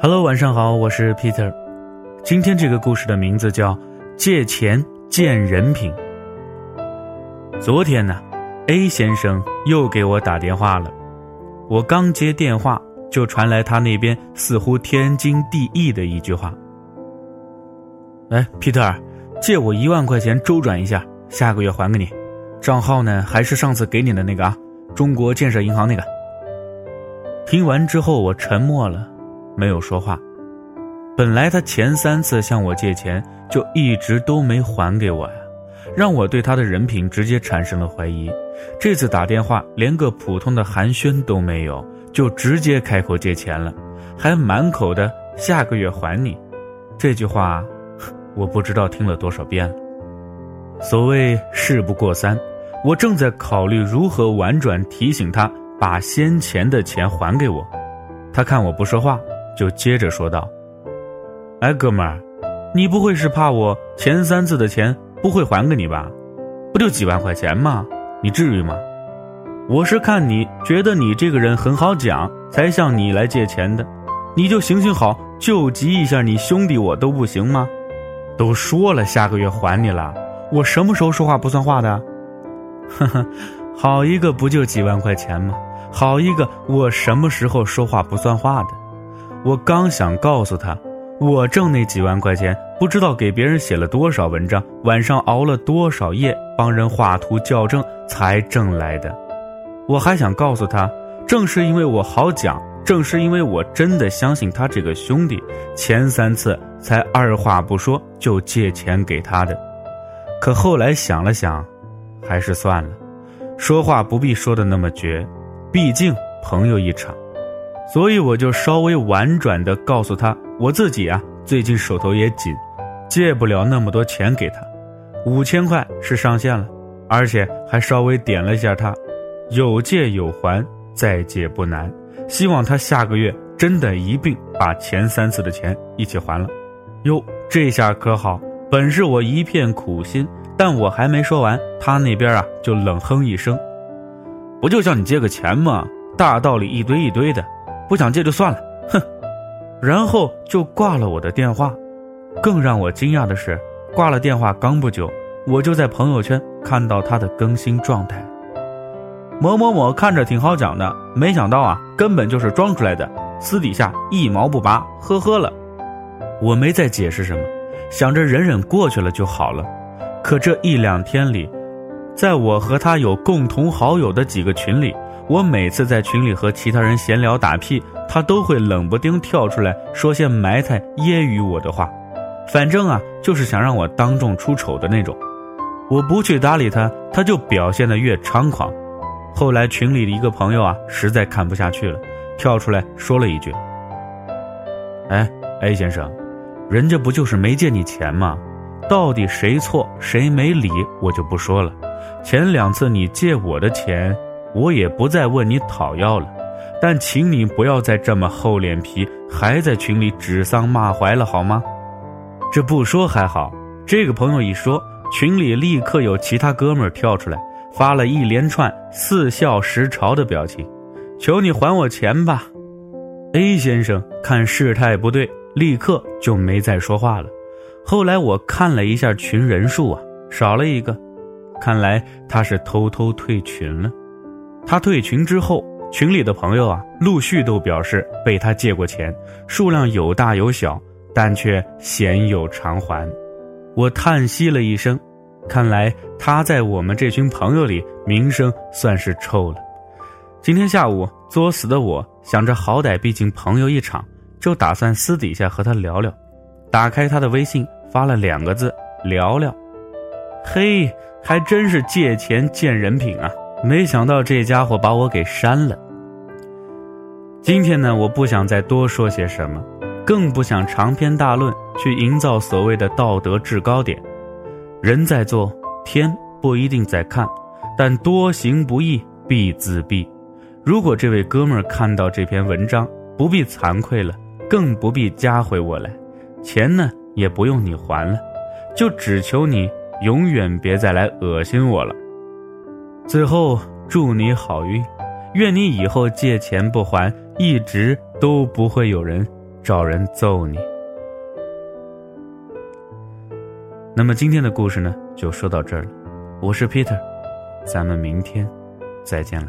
Hello，晚上好，我是 Peter。今天这个故事的名字叫《借钱见人品》。昨天呢，A 先生又给我打电话了，我刚接电话，就传来他那边似乎天经地义的一句话：“哎，Peter，借我一万块钱周转一下，下个月还给你。账号呢，还是上次给你的那个啊，中国建设银行那个。”听完之后，我沉默了。没有说话。本来他前三次向我借钱，就一直都没还给我呀，让我对他的人品直接产生了怀疑。这次打电话连个普通的寒暄都没有，就直接开口借钱了，还满口的下个月还你。这句话，我不知道听了多少遍了。所谓事不过三，我正在考虑如何婉转提醒他把先前的钱还给我。他看我不说话。就接着说道：“哎，哥们儿，你不会是怕我前三次的钱不会还给你吧？不就几万块钱吗？你至于吗？我是看你觉得你这个人很好讲，才向你来借钱的。你就行行好，救急一下你兄弟我都不行吗？都说了下个月还你了，我什么时候说话不算话的？呵呵，好一个不就几万块钱吗？好一个我什么时候说话不算话的？”我刚想告诉他，我挣那几万块钱，不知道给别人写了多少文章，晚上熬了多少夜，帮人画图校正才挣来的。我还想告诉他，正是因为我好讲，正是因为我真的相信他这个兄弟，前三次才二话不说就借钱给他的。可后来想了想，还是算了，说话不必说的那么绝，毕竟朋友一场。所以我就稍微婉转的告诉他，我自己啊最近手头也紧，借不了那么多钱给他，五千块是上限了，而且还稍微点了一下他，有借有还，再借不难，希望他下个月真的一并把前三次的钱一起还了。哟，这下可好，本是我一片苦心，但我还没说完，他那边啊就冷哼一声，不就向你借个钱吗？大道理一堆一堆的。不想借就算了，哼，然后就挂了我的电话。更让我惊讶的是，挂了电话刚不久，我就在朋友圈看到他的更新状态。某某某看着挺好讲的，没想到啊，根本就是装出来的，私底下一毛不拔，呵呵了。我没再解释什么，想着忍忍过去了就好了。可这一两天里，在我和他有共同好友的几个群里。我每次在群里和其他人闲聊打屁，他都会冷不丁跳出来说些埋汰揶揄我的话，反正啊，就是想让我当众出丑的那种。我不去搭理他，他就表现得越猖狂。后来群里的一个朋友啊，实在看不下去了，跳出来说了一句：“哎，A 先生，人家不就是没借你钱吗？到底谁错谁没理，我就不说了。前两次你借我的钱。”我也不再问你讨要了，但请你不要再这么厚脸皮，还在群里指桑骂槐了，好吗？这不说还好，这个朋友一说，群里立刻有其他哥们儿跳出来，发了一连串似笑时嘲的表情，求你还我钱吧。A 先生看事态不对，立刻就没再说话了。后来我看了一下群人数啊，少了一个，看来他是偷偷退群了。他退群之后，群里的朋友啊，陆续都表示被他借过钱，数量有大有小，但却鲜有偿还。我叹息了一声，看来他在我们这群朋友里名声算是臭了。今天下午作死的我，想着好歹毕竟朋友一场，就打算私底下和他聊聊。打开他的微信，发了两个字：聊聊。嘿，还真是借钱见人品啊！没想到这家伙把我给删了。今天呢，我不想再多说些什么，更不想长篇大论去营造所谓的道德制高点。人在做，天不一定在看，但多行不义必自毙。如果这位哥们儿看到这篇文章，不必惭愧了，更不必加回我来，钱呢也不用你还了，就只求你永远别再来恶心我了。最后祝你好运，愿你以后借钱不还，一直都不会有人找人揍你。那么今天的故事呢，就说到这儿了。我是 Peter，咱们明天再见了。